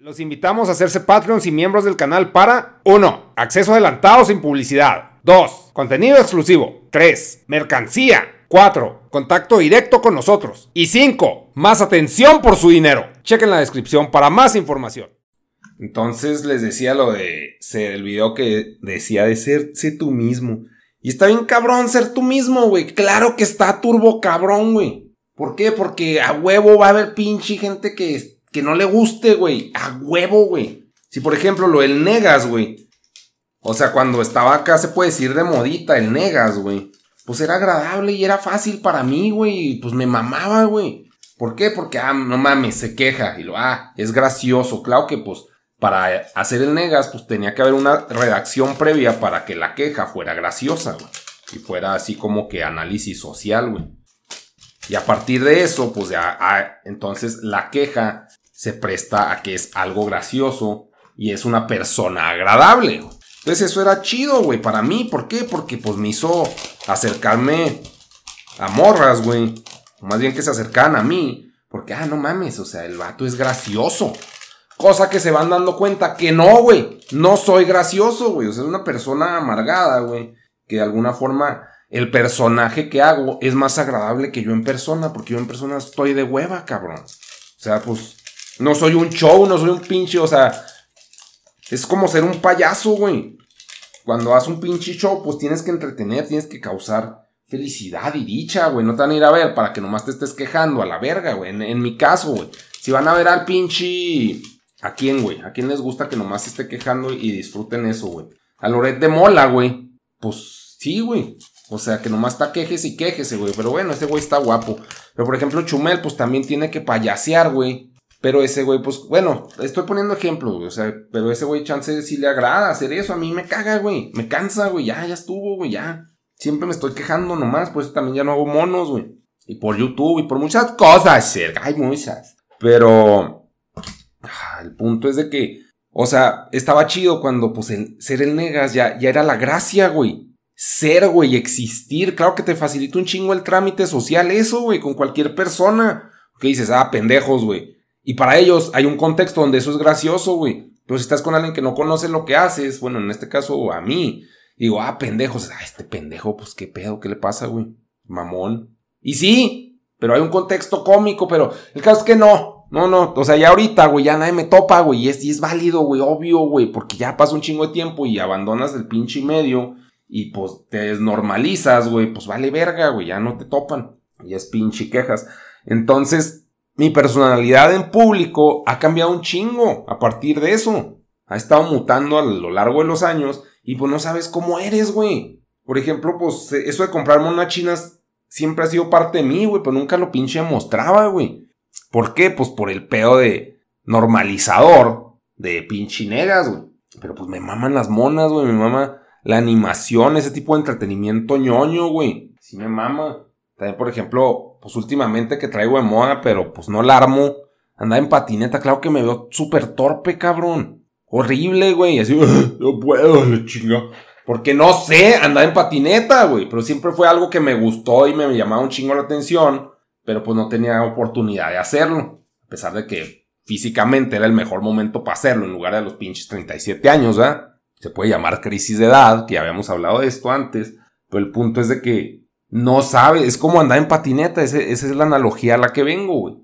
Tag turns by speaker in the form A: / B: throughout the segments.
A: Los invitamos a hacerse Patreons y miembros del canal para 1. Acceso adelantado sin publicidad. 2. Contenido exclusivo. 3. Mercancía. 4. Contacto directo con nosotros. Y 5. Más atención por su dinero. Chequen la descripción para más información. Entonces les decía lo de ser el video que decía de ser sé tú mismo. Y está bien cabrón ser tú mismo, güey. Claro que está turbo cabrón, güey. ¿Por qué? Porque a huevo va a haber pinche gente que que no le guste, güey. A huevo, güey. Si por ejemplo lo del Negas, güey. O sea, cuando estaba acá se puede decir de modita el Negas, güey. Pues era agradable y era fácil para mí, güey. Pues me mamaba, güey. ¿Por qué? Porque, ah, no mames, se queja. Y lo, ah, es gracioso. Claro que, pues, para hacer el Negas, pues tenía que haber una redacción previa para que la queja fuera graciosa, güey. Y fuera así como que análisis social, güey. Y a partir de eso, pues ya, ah, entonces la queja se presta a que es algo gracioso y es una persona agradable. Entonces eso era chido, güey, para mí. ¿Por qué? Porque pues me hizo acercarme a morras, güey. Más bien que se acercaban a mí. Porque, ah, no mames, o sea, el vato es gracioso. Cosa que se van dando cuenta que no, güey. No soy gracioso, güey. O sea, es una persona amargada, güey. Que de alguna forma el personaje que hago es más agradable que yo en persona. Porque yo en persona estoy de hueva, cabrón. O sea, pues no soy un show, no soy un pinche, o sea, es como ser un payaso, güey. Cuando haces un pinche show, pues tienes que entretener, tienes que causar felicidad y dicha, güey. No te van a ir a ver para que nomás te estés quejando a la verga, güey. En, mi caso, güey. Si van a ver al pinche... ¿A quién, güey? ¿A quién les gusta que nomás se esté quejando y disfruten eso, güey? A Loret de Mola, güey. Pues sí, güey. O sea, que nomás está quejes y quejese, güey. Pero bueno, ese güey está guapo. Pero por ejemplo, Chumel, pues también tiene que payasear, güey. Pero ese güey, pues, bueno, estoy poniendo ejemplos, güey. O sea, pero ese güey, chance si le agrada hacer eso. A mí me caga, güey. Me cansa, güey. Ya, ya estuvo, güey, ya. Siempre me estoy quejando nomás, pues también ya no hago monos, güey. Y por YouTube y por muchas cosas, Hay muchas. Pero ah, el punto es de que, o sea, estaba chido cuando, pues, ser el negas ya, ya era la gracia, güey. Ser, güey, existir. Claro que te facilita un chingo el trámite social, eso, güey, con cualquier persona. Que dices, ah, pendejos, güey y para ellos hay un contexto donde eso es gracioso, güey. Pero si estás con alguien que no conoce lo que haces, bueno, en este caso a mí, digo, ah, pendejos, ah, este pendejo, pues qué pedo, qué le pasa, güey. Mamón. Y sí, pero hay un contexto cómico, pero el caso es que no. No, no, o sea, ya ahorita, güey, ya nadie me topa, güey, y es, y es válido, güey, obvio, güey, porque ya pasa un chingo de tiempo y abandonas el pinche medio y pues te desnormalizas, güey, pues vale verga, güey, ya no te topan. Y es pinche quejas. Entonces, mi personalidad en público ha cambiado un chingo a partir de eso. Ha estado mutando a lo largo de los años y pues no sabes cómo eres, güey. Por ejemplo, pues eso de comprarme unas chinas siempre ha sido parte de mí, güey, pero nunca lo pinche mostraba, güey. ¿Por qué? Pues por el pedo de normalizador de pinche negas, güey. Pero pues me maman las monas, güey, me mama la animación, ese tipo de entretenimiento ñoño, güey. Sí me mama. También, por ejemplo, pues últimamente que traigo de moda, pero pues no la armo. Andaba en patineta, claro que me veo súper torpe, cabrón. Horrible, güey. Así, no puedo, la chinga. Porque no sé, andaba en patineta, güey. Pero siempre fue algo que me gustó y me llamaba un chingo la atención. Pero pues no tenía oportunidad de hacerlo. A pesar de que físicamente era el mejor momento para hacerlo en lugar de los pinches 37 años, ¿verdad? Se puede llamar crisis de edad, que ya habíamos hablado de esto antes. Pero el punto es de que no sabe, es como andar en patineta, esa es la analogía a la que vengo, güey.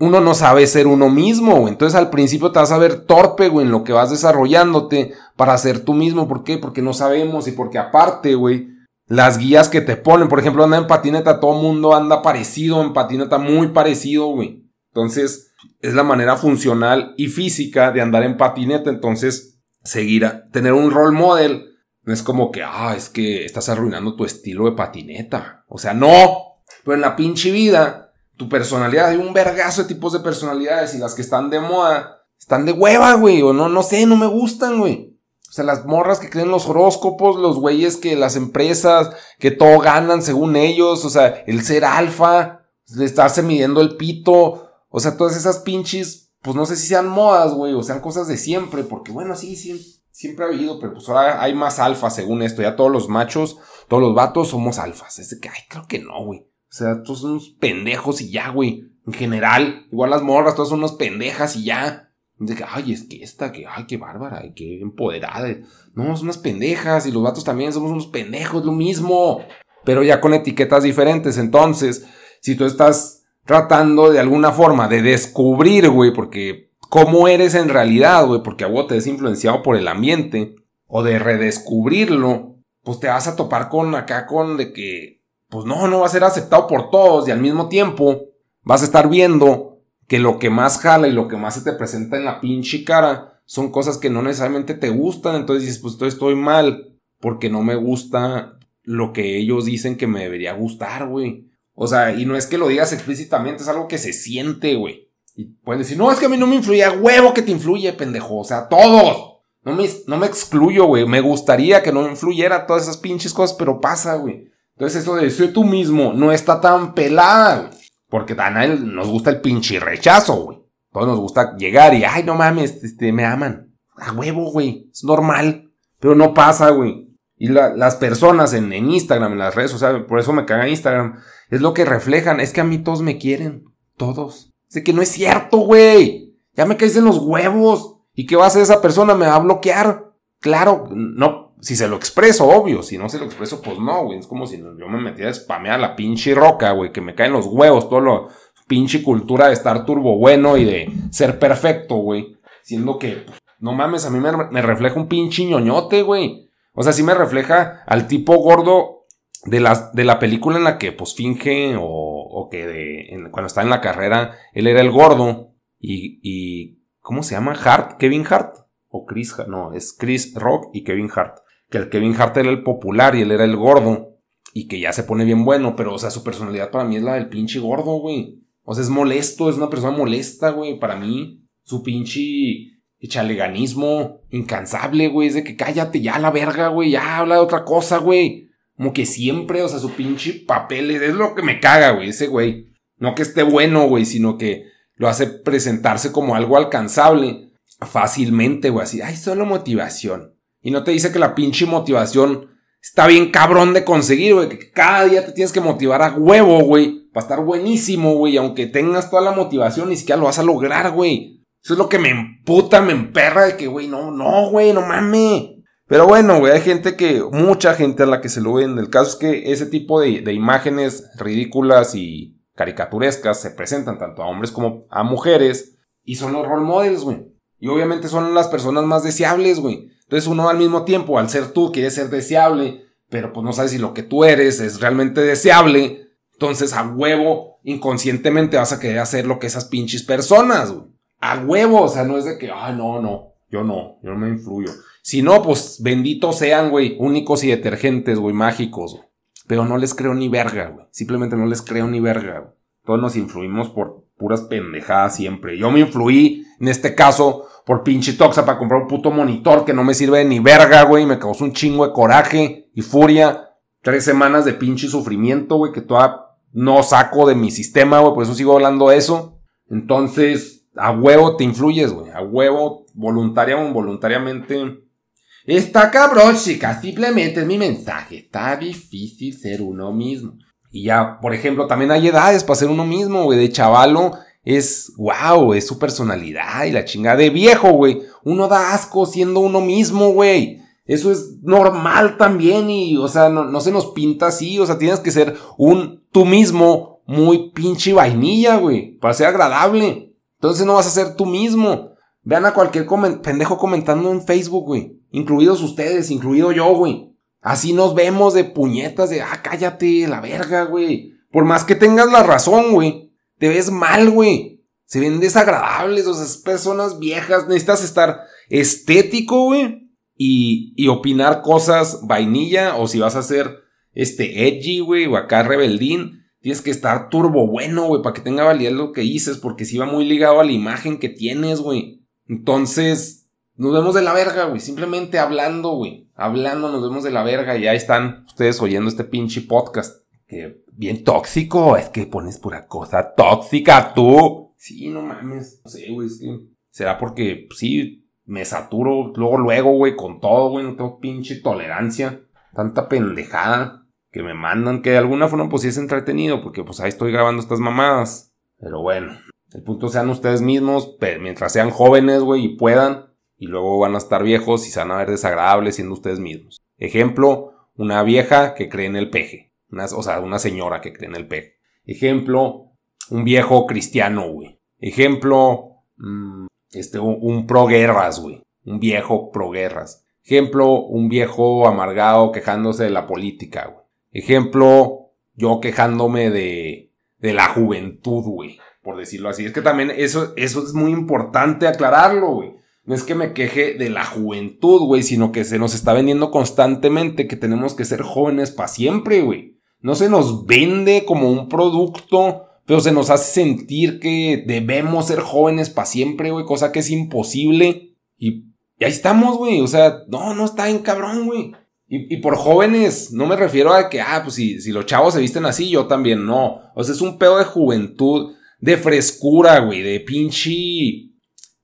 A: Uno no sabe ser uno mismo, güey. Entonces al principio te vas a ver torpe, güey, en lo que vas desarrollándote para ser tú mismo. ¿Por qué? Porque no sabemos y porque aparte, güey, las guías que te ponen, por ejemplo, andar en patineta, todo mundo anda parecido, en patineta muy parecido, güey. Entonces, es la manera funcional y física de andar en patineta. Entonces, seguir a tener un role model no es como que, ah, es que estás arruinando tu estilo de patineta. O sea, no. Pero en la pinche vida, tu personalidad, hay un vergazo de tipos de personalidades y las que están de moda están de hueva, güey. O no, no sé, no me gustan, güey. O sea, las morras que creen los horóscopos, los güeyes que las empresas, que todo ganan según ellos. O sea, el ser alfa, de estarse midiendo el pito. O sea, todas esas pinches, pues no sé si sean modas, güey, o sean cosas de siempre. Porque bueno, sí, sí siempre ha habido, pero pues ahora hay más alfas según esto. Ya todos los machos, todos los vatos somos alfas. Es de que, ay, creo que no, güey. O sea, todos son unos pendejos y ya, güey. En general, igual las morras, todas son unos pendejas y ya.
B: De que, ay, es que esta, que, ay, qué bárbara, qué empoderada. No, son unas pendejas y los vatos también somos unos pendejos, lo mismo. Pero ya con etiquetas diferentes. Entonces, si tú estás tratando de alguna forma de descubrir, güey, porque cómo eres en realidad, güey, porque a vos te es influenciado por el ambiente, o de redescubrirlo, pues te vas a topar con acá con de que, pues no, no va a ser aceptado por todos y al mismo tiempo vas a estar viendo que lo que más jala y lo que más se te presenta en la pinche cara son cosas que no necesariamente te gustan, entonces dices, pues estoy mal porque no me gusta lo que ellos dicen que me debería gustar, güey. O sea, y no es que lo digas explícitamente, es algo que se siente, güey. Y pueden decir, no, es que a mí no me influye, huevo que te influye, pendejo. O sea, todos. No me, no me excluyo, güey. Me gustaría que no influyera todas esas pinches cosas, pero pasa, güey. Entonces eso de soy tú mismo no está tan pelada, güey. Porque a nos gusta el pinche rechazo, güey. Todos nos gusta llegar y, ay, no mames, este, me aman. A huevo, güey. Es normal. Pero no pasa, güey. Y las personas en, en, Instagram, en las redes sociales, por eso me caga Instagram, es lo que reflejan. Es que a mí todos me quieren. Todos. Sé que no es cierto, güey. Ya me caes en los huevos. ¿Y qué va a hacer esa persona? ¿Me va a bloquear? Claro, no, si se lo expreso, obvio. Si no se lo expreso, pues no, güey. Es como si yo me metiera a spamear la pinche roca, güey. Que me caen los huevos, todo lo pinche cultura de estar turbo bueno y de ser perfecto, güey. Siendo que, pues, no mames, a mí me, refleja un pinche ñoñote, güey. O sea, sí me refleja al tipo gordo de la, de la película en la que, pues, finge o, que de, cuando está en la carrera, él era el gordo. Y, y ¿cómo se llama? Hart, Kevin Hart. O Chris, no, es Chris Rock y Kevin Hart que el Kevin Hart era el popular y él era el gordo. Y que ya se pone bien bueno, pero, o sea, su personalidad para mí es la del pinche gordo, güey. O sea, es molesto, es una persona molesta, güey, para mí. Su pinche chaleganismo incansable, güey. Es de que cállate ya la verga, güey. Ya habla de otra cosa, güey. Como que siempre, o sea, su pinche papel es lo que me caga, güey, ese güey. No que esté bueno, güey, sino que lo hace presentarse como algo alcanzable fácilmente, güey. Así, ay, solo motivación. Y no te dice que la pinche motivación está bien cabrón de conseguir, güey. Que cada día te tienes que motivar a huevo, güey. Para estar buenísimo, güey. Aunque tengas toda la motivación, ni siquiera lo vas a lograr, güey. Eso es lo que me emputa, me emperra de que, güey, no, no, güey, no mames. Pero bueno, güey, hay gente que, mucha gente a la que se lo ven. El caso es que ese tipo de, de imágenes ridículas y caricaturescas se presentan tanto a hombres como a mujeres. Y son los role models, güey. Y obviamente son las personas más deseables, güey. Entonces uno al mismo tiempo, al ser tú, quiere ser deseable, pero pues no sabes si lo que tú eres es realmente deseable. Entonces a huevo, inconscientemente vas a querer hacer lo que esas pinches personas, güey. A huevo, o sea, no es de que, ay, no, no, yo no, yo no me influyo. Si no, pues benditos sean, güey, únicos y detergentes, güey, mágicos, güey. Pero no les creo ni verga, güey. Simplemente no les creo ni verga, güey. Todos nos influimos por puras pendejadas siempre. Yo me influí, en este caso, por pinche toxa para comprar un puto monitor que no me sirve de ni verga, güey. Me causó un chingo de coraje y furia. Tres semanas de pinche sufrimiento, güey, que todavía no saco de mi sistema, güey. Por eso sigo hablando de eso. Entonces, a huevo te influyes, güey. A huevo, voluntaria o involuntariamente. Está cabrón, chica. Simplemente es mi mensaje. Está difícil ser uno mismo. Y ya, por ejemplo, también hay edades para ser uno mismo, güey. De chavalo es, wow, es su personalidad y la chingada de viejo, güey. Uno da asco siendo uno mismo, güey. Eso es normal también y, o sea, no, se nos pinta así, o sea, tienes que ser un tú mismo muy pinche vainilla, güey, para ser agradable. Entonces no vas a ser tú mismo. Vean a cualquier pendejo comentando en Facebook, güey. Incluidos ustedes, incluido yo, güey. Así nos vemos de puñetas de, ah, cállate, la verga, güey. Por más que tengas la razón, güey te ves mal, güey. Se ven desagradables, o sea, personas viejas. Necesitas estar estético, güey. Y, y opinar cosas vainilla. O si vas a ser este edgy, güey, o acá rebeldín. Tienes que estar turbo bueno, güey, para que tenga validez lo que dices. Porque si va muy ligado a la imagen que tienes, güey. Entonces, nos vemos de la verga, güey. Simplemente hablando, güey. Hablando nos vemos de la verga. Y ahí están ustedes oyendo este pinche podcast. Que bien tóxico, es que pones pura cosa tóxica tú. Sí, no mames. No sé, güey, será porque, pues, sí, me saturo luego, luego, güey, con todo, güey, no tengo pinche tolerancia. Tanta pendejada que me mandan, que de alguna forma, pues sí es entretenido, porque pues ahí estoy grabando estas mamadas. Pero bueno, El punto sean ustedes mismos, mientras sean jóvenes, güey, y puedan, y luego van a estar viejos y se van a ver desagradables siendo ustedes mismos. Ejemplo, una vieja que cree en el peje. o sea, una señora que cree en el peje. Ejemplo, un viejo cristiano, güey. Ejemplo, mm, este, un, un pro guerras, güey. Un viejo pro guerras. Ejemplo, un viejo amargado quejándose de la política, güey. Ejemplo, yo quejándome de, de la juventud, güey. Por decirlo así. Es que también eso, eso es muy importante aclararlo, güey. No es que me queje de la juventud, güey, sino que se nos está vendiendo constantemente que tenemos que ser jóvenes para siempre, güey. No se nos vende como un producto, pero se nos hace sentir que debemos ser jóvenes para siempre, güey, cosa que es imposible. Y ahí estamos, güey. O sea, no, no está en cabrón, güey. Y, y, por jóvenes, no me refiero a que, ah, pues si, si los chavos se visten así, yo también no. O sea, es un pedo de juventud, de frescura, güey, de pinche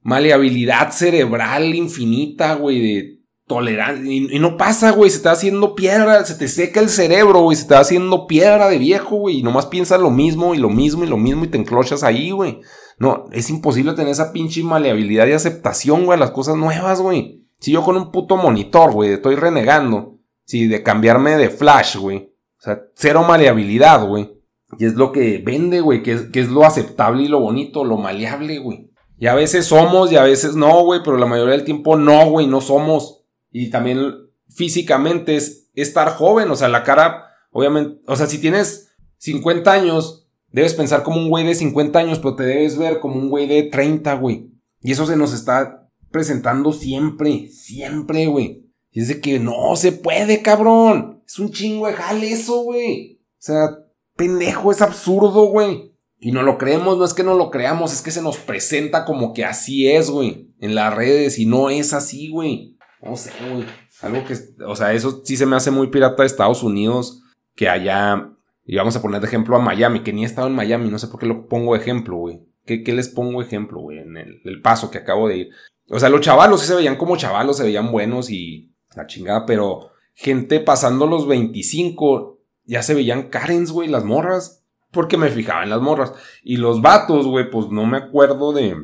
B: maleabilidad cerebral infinita, güey, de tolerancia. Y, no pasa, güey, se está haciendo piedra, se te seca el cerebro, güey, se está haciendo piedra de viejo, güey. Y nomás piensas lo mismo y lo mismo y lo mismo y te enclochas ahí, güey. No, es imposible tener esa pinche maleabilidad y aceptación, güey, a las cosas nuevas, güey. Si yo con un puto monitor, güey, estoy renegando, si de cambiarme de flash, güey. O sea, cero maleabilidad, güey. Y es lo que vende, güey, que que es lo aceptable y lo bonito, lo maleable, güey. Y a veces somos y a veces no, güey, pero la mayoría del tiempo no, güey, no somos. Y también físicamente es estar joven, o sea, la cara, obviamente, o sea, si tienes 50 años, Debes pensar como un güey de 50 años, pero te debes ver como un güey de 30, güey. Y eso se nos está presentando siempre, siempre, güey. Y es de que no se puede, cabrón. Es un chingo de jale eso, güey. O sea, pendejo, es absurdo, güey. Y no lo creemos, no es que no lo creamos, es que se nos presenta como que así es, güey. En las redes y no es así, güey. No sé, güey. Algo que, o sea, eso sí se me hace muy pirata de Estados Unidos, que allá y vamos a poner de ejemplo a Miami, que ni he estado en Miami, no sé por qué lo pongo ejemplo, güey. ¿Qué, les pongo ejemplo, güey? En el, paso que acabo de ir. O sea, los chavalos sí se veían como chavalos, se veían buenos y la chingada, pero gente pasando los 25 ya se veían Karens, güey, las morras. Porque me fijaba en las morras. Y los vatos, güey, pues no me acuerdo de,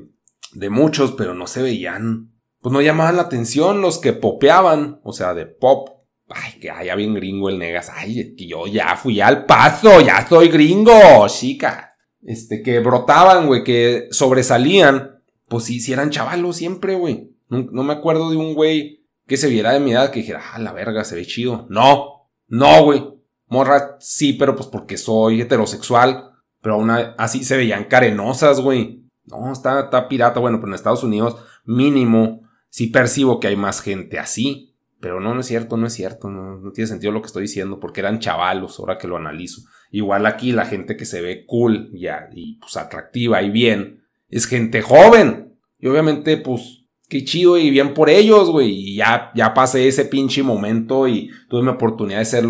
B: de muchos, pero no se veían. Pues no llamaban la atención los que popeaban, o sea, de pop Ay, que haya bien gringo el negas. Ay, yo ya fui al paso, ya soy gringo, chica. Este, que brotaban, güey, que sobresalían. Pues sí, sí eran chavalos siempre, güey. No, me acuerdo de un güey que se viera de mi edad que dijera, ah, la verga, se ve chido. No, no, güey. Morra, sí, pero pues porque soy heterosexual. Pero aún así se veían carenosas, güey. No, está, está pirata. Bueno, pero en Estados Unidos, mínimo, sí percibo que hay más gente así. Pero no, no es cierto, no es cierto, no, tiene sentido lo que estoy diciendo, porque eran chavalos, ahora que lo analizo. Igual aquí la gente que se ve cool ya, y pues atractiva y bien, es gente joven. Y obviamente, pues, qué chido y bien por ellos, güey. Y ya, ya pasé ese pinche momento y tuve mi oportunidad de ser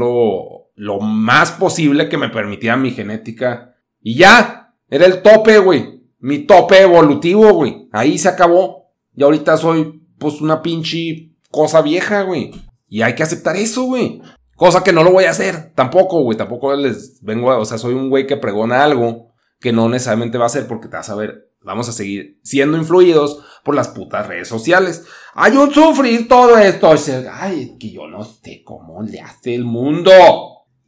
B: lo, más posible que me permitía mi genética. Y ya, era el tope, güey. Mi tope evolutivo, güey. Ahí se acabó. Y ahorita soy, pues, una pinche cosa vieja, güey. Y hay que aceptar eso, güey. Cosa que no lo voy a hacer. Tampoco, güey. Tampoco les vengo a. O sea, soy un güey que pregona algo que no necesariamente va a ser porque te vas a ver. Vamos a seguir siendo influidos por las putas redes sociales. Hay un sufrir todo esto. Ay, que yo no sé cómo le hace el mundo.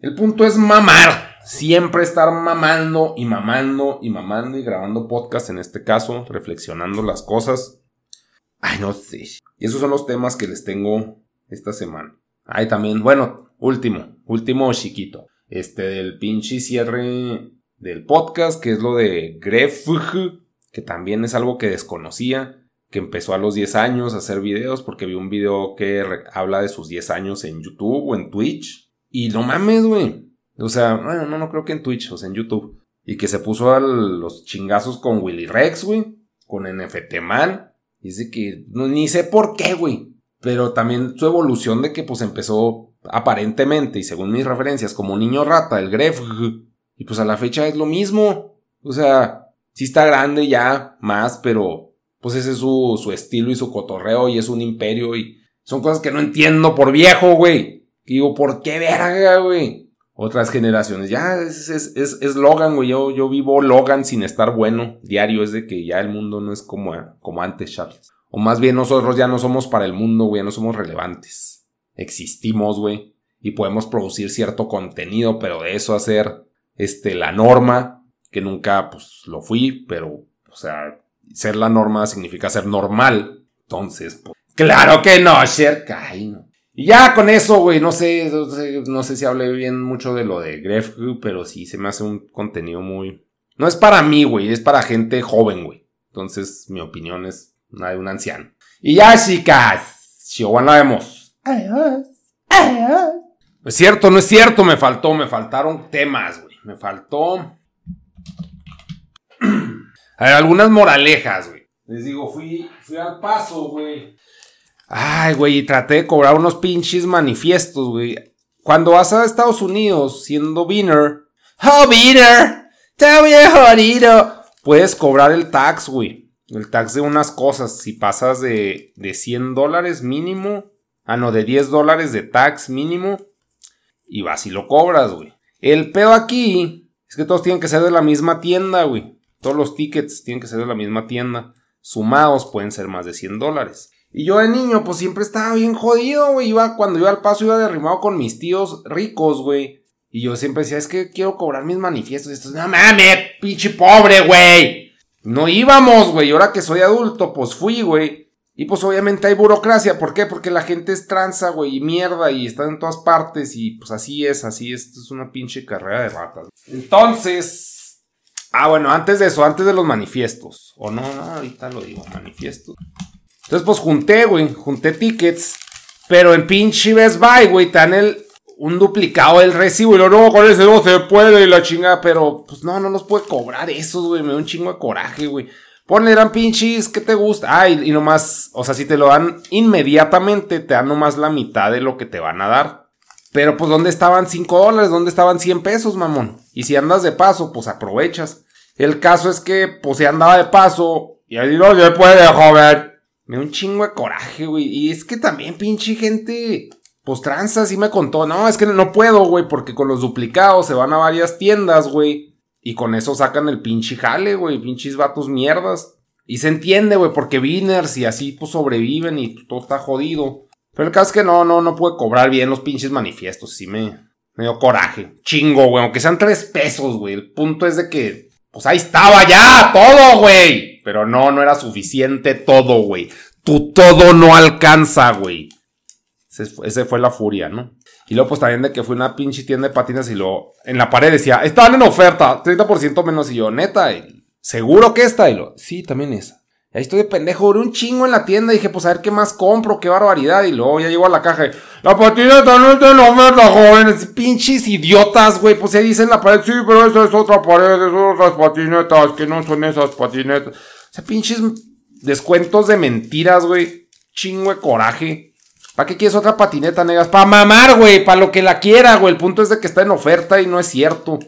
B: El punto es mamar. Siempre estar mamando y mamando y mamando y grabando podcast en este caso, reflexionando las cosas. Ay, no sé. Y esos son los temas que les tengo esta semana. Ay, también, bueno, último, último chiquito. Este del pinche cierre del podcast, que es lo de Gref, que también es algo que desconocía, que empezó a los 10 años a hacer videos, porque vi un video que habla de sus 10 años en YouTube o en Twitch. Y no mames, güey. O sea, bueno, no, no creo que en Twitch, o sea, en YouTube. Y que se puso a los chingazos con Willy Rex, güey. Con NFT Man. Dice que no, ni sé por qué, güey. Pero también su evolución de que pues empezó aparentemente y según mis referencias como niño rata, el Gref. Y pues a la fecha es lo mismo. O sea, sí está grande ya, más, pero pues ese es su, su estilo y su cotorreo y es un imperio y son cosas que no entiendo por viejo, güey. Digo, ¿por qué verga, güey? otras generaciones. Ya es, es, es, Logan, güey. Yo, yo vivo Logan sin estar bueno. Diario es de que ya el mundo no es como, como antes, Charles. O más bien nosotros ya no somos para el mundo, güey. No somos relevantes. Existimos, güey. Y podemos producir cierto contenido, pero de eso hacer este, la norma, que nunca pues lo fui, pero, o sea, ser la norma significa ser normal. Entonces, pues, claro que no, Sher, no. Y ya con eso, güey, no sé, no sé, si hablé bien mucho de lo de Gref, pero sí se me hace un contenido muy... No es para mí, güey, es para gente joven, güey. Entonces, mi opinión es la de un anciano. Y ya, chicas, Chihuahua, vemos. Adiós. Adiós. Es cierto, no es cierto, me faltó, me faltaron temas, güey. Me faltó... A ver, algunas moralejas, güey. Les digo, fui, fui al paso, güey. Ay, güey, y traté de cobrar unos pinches manifiestos, güey. Cuando vas a Estados Unidos siendo beaner. ¡Oh, beaner! ¡Está bien jodido! Puedes cobrar el tax, güey. El tax de unas cosas. Si pasas de, de 100 dólares mínimo. Ah, no, de 10 dólares de tax mínimo. Y vas y lo cobras, güey. El pedo aquí es que todos tienen que ser de la misma tienda, güey. Todos los tickets tienen que ser de la misma tienda. Sumados pueden ser más de 100 dólares. Y yo de niño, pues siempre estaba bien jodido, güey. Iba, cuando iba al paso, iba derrimado con mis tíos ricos, güey. Y yo siempre decía, es que quiero cobrar mis manifiestos. Y estos, no mames, pinche pobre, güey. No íbamos, güey. Y ahora que soy adulto, pues fui, güey. Y pues obviamente hay burocracia. ¿Por qué? Porque la gente es tranza, güey, y mierda, y está en todas partes. Y pues así es, así es. Esto es una pinche carrera de ratas. Entonces. Ah, bueno, antes de eso, antes de los manifiestos. O no, no, ahorita lo digo, manifiestos. Entonces, pues junté, güey, junté tickets. Pero en pinche Best Buy, güey, tan el, un duplicado del recibo. Y lo no, con ese no se puede y la chingada. Pero, pues no, no nos puede cobrar esos, güey. Me da un chingo de coraje, güey. Ponle, eran pinches, ¿qué te gusta? Ah, y, nomás, o sea, si te lo dan inmediatamente, te dan nomás la mitad de lo que te van a dar. Pero, pues, ¿dónde estaban 5 dólares? ¿Dónde estaban 100 pesos, mamón? Y si andas de paso, pues aprovechas. El caso es que, pues, si andaba de paso, y ahí no se puede, joven. Me da un chingo de coraje, güey. Y es que también, pinche gente. Pues tranza, sí me contó. No, es que no puedo, güey, porque con los duplicados se van a varias tiendas, güey. Y con eso sacan el pinche jale, güey. Pinches vatos mierdas. Y se entiende, güey, porque Winners y así pues sobreviven y todo está jodido. Pero el caso es que no, no, no pude cobrar bien los pinches manifiestos. Sí me, me dio coraje. Chingo, güey. Aunque sean tres pesos, güey. El punto es de que pues ahí estaba ya, todo, güey. Pero no, no era suficiente todo, güey. Tu todo no alcanza, güey. Ese fue, la furia, ¿no? Y luego, pues también de que fue una pinche tienda de patinas y luego en la pared decía, estaban en oferta, 30% menos. Y yo, neta, ¿seguro que esta? Y lo, sí, también esa. Ahí estoy de pendejo, duré un chingo en la tienda. Y dije, pues a ver qué más compro, qué barbaridad. Y luego ya llego a la caja y, la patineta no está en oferta, jóvenes. Pinches idiotas, güey. Pues ahí dicen la pared, sí, pero esa es otra pared, son otras patinetas, que no son esas patinetas. O sea, pinches descuentos de mentiras, güey. Chingo de coraje. ¿Para qué quieres otra patineta, negas? Para mamar, güey, para lo que la quiera, güey. El punto es de que está en oferta y no es cierto.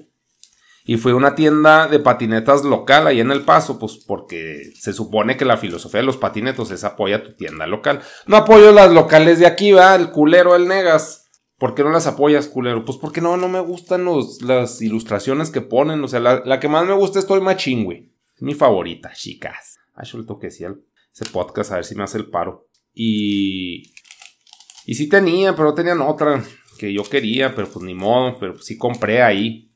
B: Y fue una tienda de patinetas local ahí en El Paso, pues porque se supone que la filosofía de los patinetos es apoya tu tienda local. No apoyo las locales de aquí, va, el culero, el negas. ¿Por qué no las apoyas, culero? Pues porque no, no me gustan los, las ilustraciones que ponen. O sea, la, que más me gusta es Toy. Es mi favorita, chicas. Ay, yo le toqué ese podcast a ver si me hace el paro. Y. Y sí tenía, pero tenían otra que yo quería, pero pues ni modo, pero sí compré ahí.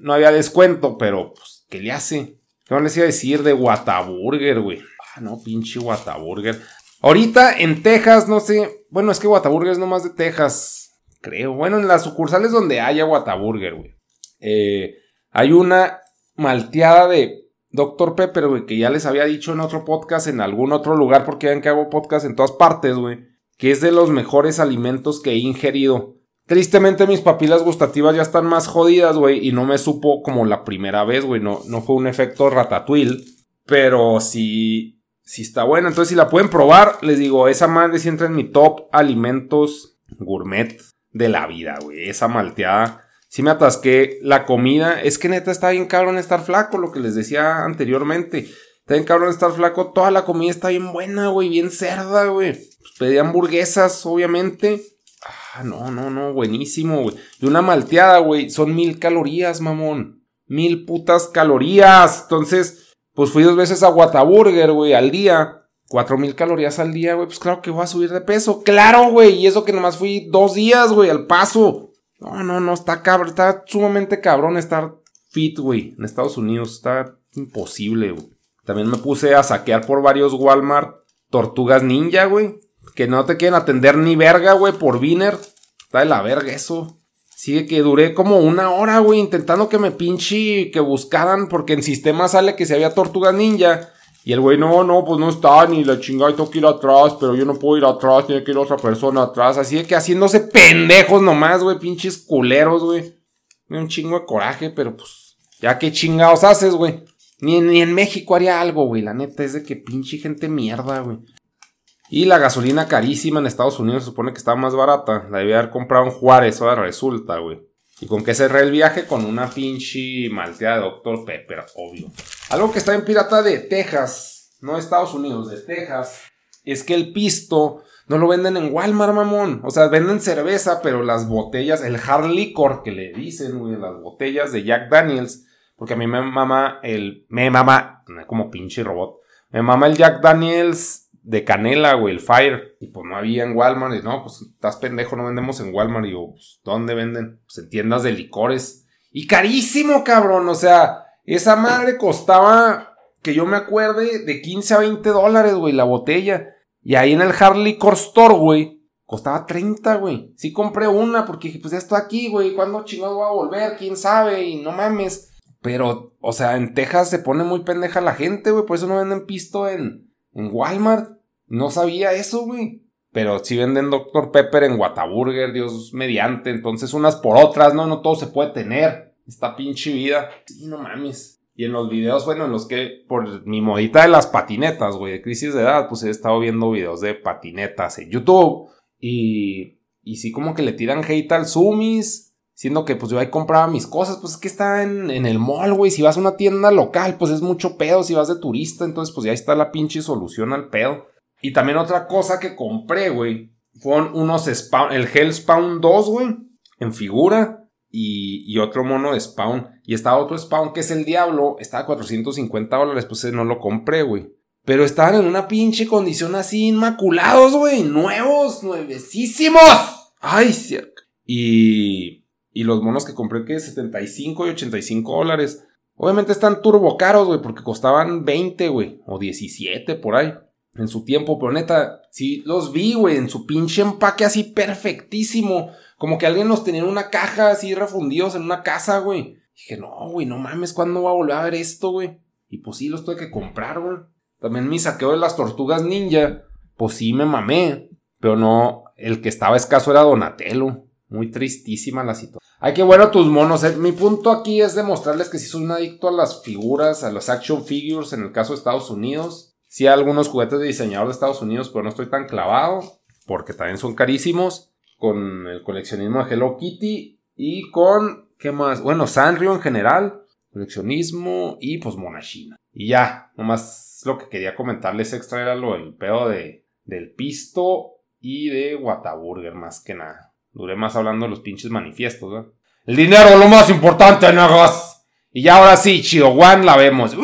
B: No había descuento, pero pues, ¿qué le hace? ¿Qué no les iba a decir de Whataburger, güey? Ah, no, pinche Whataburger. Ahorita en Texas, no sé. Bueno, es que Whataburger es nomás de Texas, creo. Bueno, en las sucursales donde haya Whataburger, güey. Eh, hay una malteada de Dr. Pepper, güey, que ya les había dicho en otro podcast, en algún otro lugar, porque ven que hago podcast en todas partes, güey. Que es de los mejores alimentos que he ingerido. Tristemente mis papilas gustativas ya están más jodidas, güey, y no me supo como la primera vez, güey, no, no fue un efecto ratatouille, pero sí, sí está buena. Entonces si la pueden probar, les digo, esa madre sí entra en mi top alimentos gourmet de la vida, güey, esa malteada. Sí me atasqué la comida, es que neta está bien cabrón estar flaco, lo que les decía anteriormente. Está bien cabrón estar flaco, toda la comida está bien buena, güey, bien cerda, güey. Pues pedí hamburguesas, obviamente Ah, no, no, no, buenísimo, güey. Y una malteada, güey, son mil calorías, mamón. Mil putas calorías. Entonces, pues fui dos veces a Whataburger, güey, al día. Cuatro mil calorías al día, güey. Pues claro que voy a subir de peso. Claro, güey. Y eso que nomás fui dos días, güey, al paso. No, no, no, está cabrón. Está sumamente cabrón estar fit, güey. En Estados Unidos está imposible, güey. También me puse a saquear por varios Walmart tortugas ninja, güey. Que no te quieren atender ni verga, güey, por Viner. Está de la verga eso. Sigue que duré como una hora, güey, intentando que me pinche, que buscaran, porque en sistema sale que se había tortuga ninja. Y el güey, no, no, pues no está, ni la chingada, tengo que ir atrás, pero yo no puedo ir atrás, tiene que ir otra persona atrás. Así de que haciéndose pendejos nomás, güey, pinches culeros, güey. Un chingo de coraje, pero pues, ya qué chingados haces, güey. Ni en México haría algo, güey. La neta es de que pinche gente mierda, güey. Y la gasolina carísima en Estados Unidos se supone que estaba más barata. La debía haber comprado en Juárez, ahora resulta, güey. ¿Y con qué cerré el viaje? Con una pinche malteada de Dr. Pepper, obvio. Algo que está en pirata de Texas, no de Estados Unidos, de Texas, es que el pisto no lo venden en Walmart, mamón. O sea, venden cerveza, pero las botellas, el hard liquor que le dicen, güey, las botellas de Jack Daniels, porque a mí me mama el, me mama, como pinche robot, me mama el Jack Daniels de canela, güey, el Fire. Y pues no había en Walmart. Y no, pues estás pendejo, no vendemos en Walmart. Y yo, pues, ¿dónde venden? Pues en tiendas de licores. Y carísimo, cabrón. O sea, esa madre costaba, que yo me acuerde, de 15 a 20 dólares, güey, la botella. Y ahí en el Hard Liquor Store, güey, costaba 30, güey. Sí compré una porque dije, pues ya estoy aquí, güey. ¿Cuándo chingados voy a volver? ¿Quién sabe? Y no mames. Pero, o sea, en Texas se pone muy pendeja la gente, güey. Por eso no venden pisto en, en Walmart. No sabía eso, güey. Pero si venden Dr. Pepper en Whataburger, Dios mediante. Entonces, unas por otras, ¿no? No todo se puede tener. Esta pinche vida. Sí, no mames. Y en los videos, bueno, en los que, por mi modita de las patinetas, güey, de crisis de edad, pues he estado viendo videos de patinetas en YouTube. Y, y sí, como que le tiran hate al Sumis. Siendo que pues yo ahí compraba mis cosas, pues es que está en, en el mall, güey. Si vas a una tienda local, pues es mucho pedo. Si vas de turista, entonces pues ya está la pinche solución al pedo. Y también otra cosa que compré, güey, fueron unos Spawn, el Hell Spawn 2, güey, en figura. Y, otro mono de Spawn. Y estaba otro Spawn que es el Diablo. Estaba a 450 dólares, pues no lo compré, güey. Pero estaban en una pinche condición así inmaculados, güey. Nuevos, nuevecísimos. Ay, cierto. Y, y los monos que compré, que 75 y 85 dólares. Obviamente están turbo caros, güey, porque costaban 20, güey. O 17 por ahí en su tiempo, pero neta, sí los vi, güey, en su pinche empaque así perfectísimo. Como que alguien los tenía en una caja así refundidos en una casa, güey. Dije, no, güey, no mames, ¿cuándo va a volver a ver esto, güey? Y pues sí, los tuve que comprar, güey. También mi saqueo de las tortugas ninja, pues sí me mamé. Pero no, el que estaba escaso era Donatello. Muy tristísima la situación. Ay, qué bueno tus monos. Eh. Mi punto aquí es demostrarles que sí soy un adicto a las figuras, a las action figures en el caso de Estados Unidos. Sí algunos juguetes de diseñador de Estados Unidos, pero no estoy tan clavado, porque también son carísimos, con el coleccionismo de Hello Kitty y con, ¿qué más? Bueno, Sanrio en general, coleccionismo y pues Monachina. Y ya, nomás lo que quería comentarles extra era lo del pedo de, del pisto y de Whataburger, más que nada. Duré más hablando de los pinches manifiestos. El dinero, lo más importante, nagos. Y ya ahora sí, One la vemos.